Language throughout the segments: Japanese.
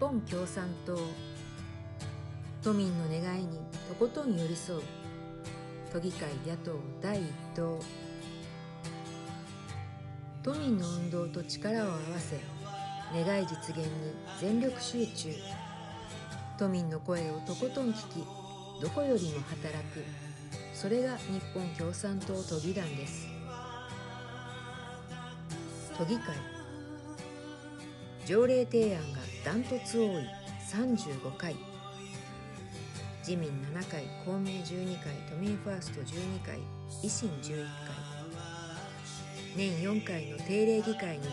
本共産党都民の願いにとことん寄り添う都議会野党第一党。都民の運動と力を合わせ願い実現に全力集中。都民の声をとことん聞きどこよりも働く。それが日本共産党都議団です。都議会条例提案がダントツ多い。35回。自民7回。公明12回。都民ファースト12回。維新11回。年4回の定例議会に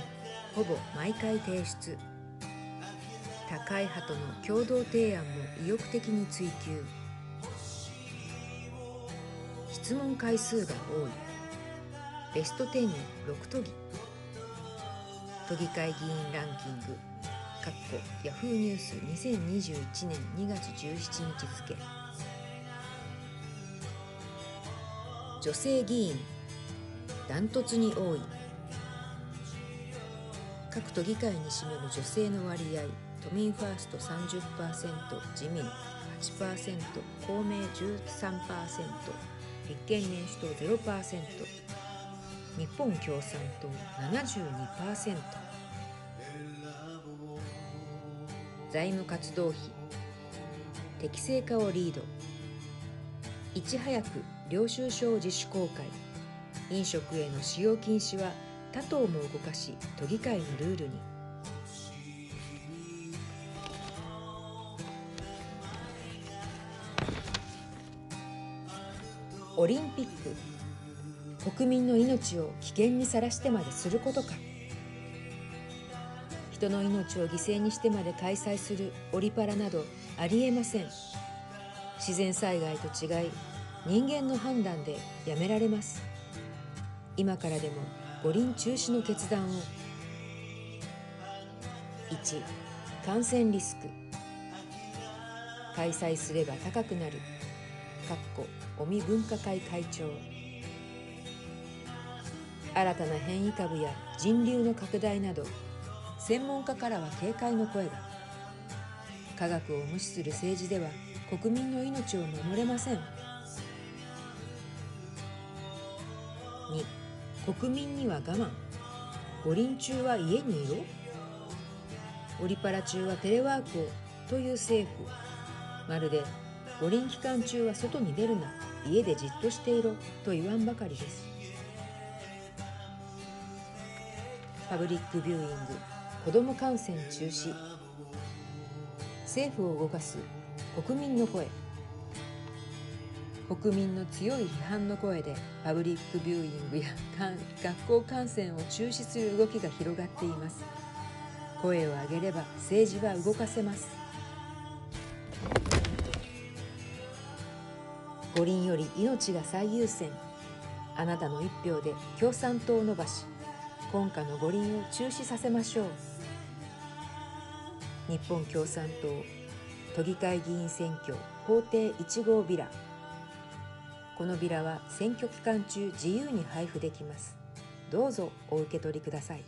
ほぼ毎回提出。高い派との共同提案も意欲的に追求質問回数が多い。ベスト10に6都議。都議会議員ランキング。かっこヤフーニュース2021年2月17日付女性議員ダントツに多い。各都議会に占める女性の割合都民ファースト30%自民8%公明13%立憲民主党0%日本共産党72%財務活動費。適正化をリード。いち早く領収書を自主公開。飲食への使用禁止は他党も動かし都議会のルールに。オリンピック。国民の命を危険にさらしてまですることか。人の命を犠牲にしてまで開催するオリパラなどありえません。自然災害と違い人間の判断でやめられます。今からでも五輪中止の決断を。1感染リスク。開催すれば高くなる。かっこ尾身分科会会長。新たな変異株や人流の拡大など専門家からは警戒の声が。科学を無視する政治では国民の命を守れません。2国民には我慢。五輪中は家にいろ。オリパラ中はテレワークをという政府。まるで五輪期間中は外に出るな。家でじっとしていろ。と言わんばかりです。パブリックビューイング。子ども観戦中止。政府を動かす国民の声。国民の強い批判の声でパブリックビューイングや学校観戦を中止する動きが広がっています。声を上げれば政治は動かせます。五輪より命が最優先。あなたの一票で共産党を伸ばし今夏の五輪を中止させましょう。日本共産党都議会議員選挙法廷1号ビラ。このビラは選挙期間中自由に配布できます。どうぞお受け取りください。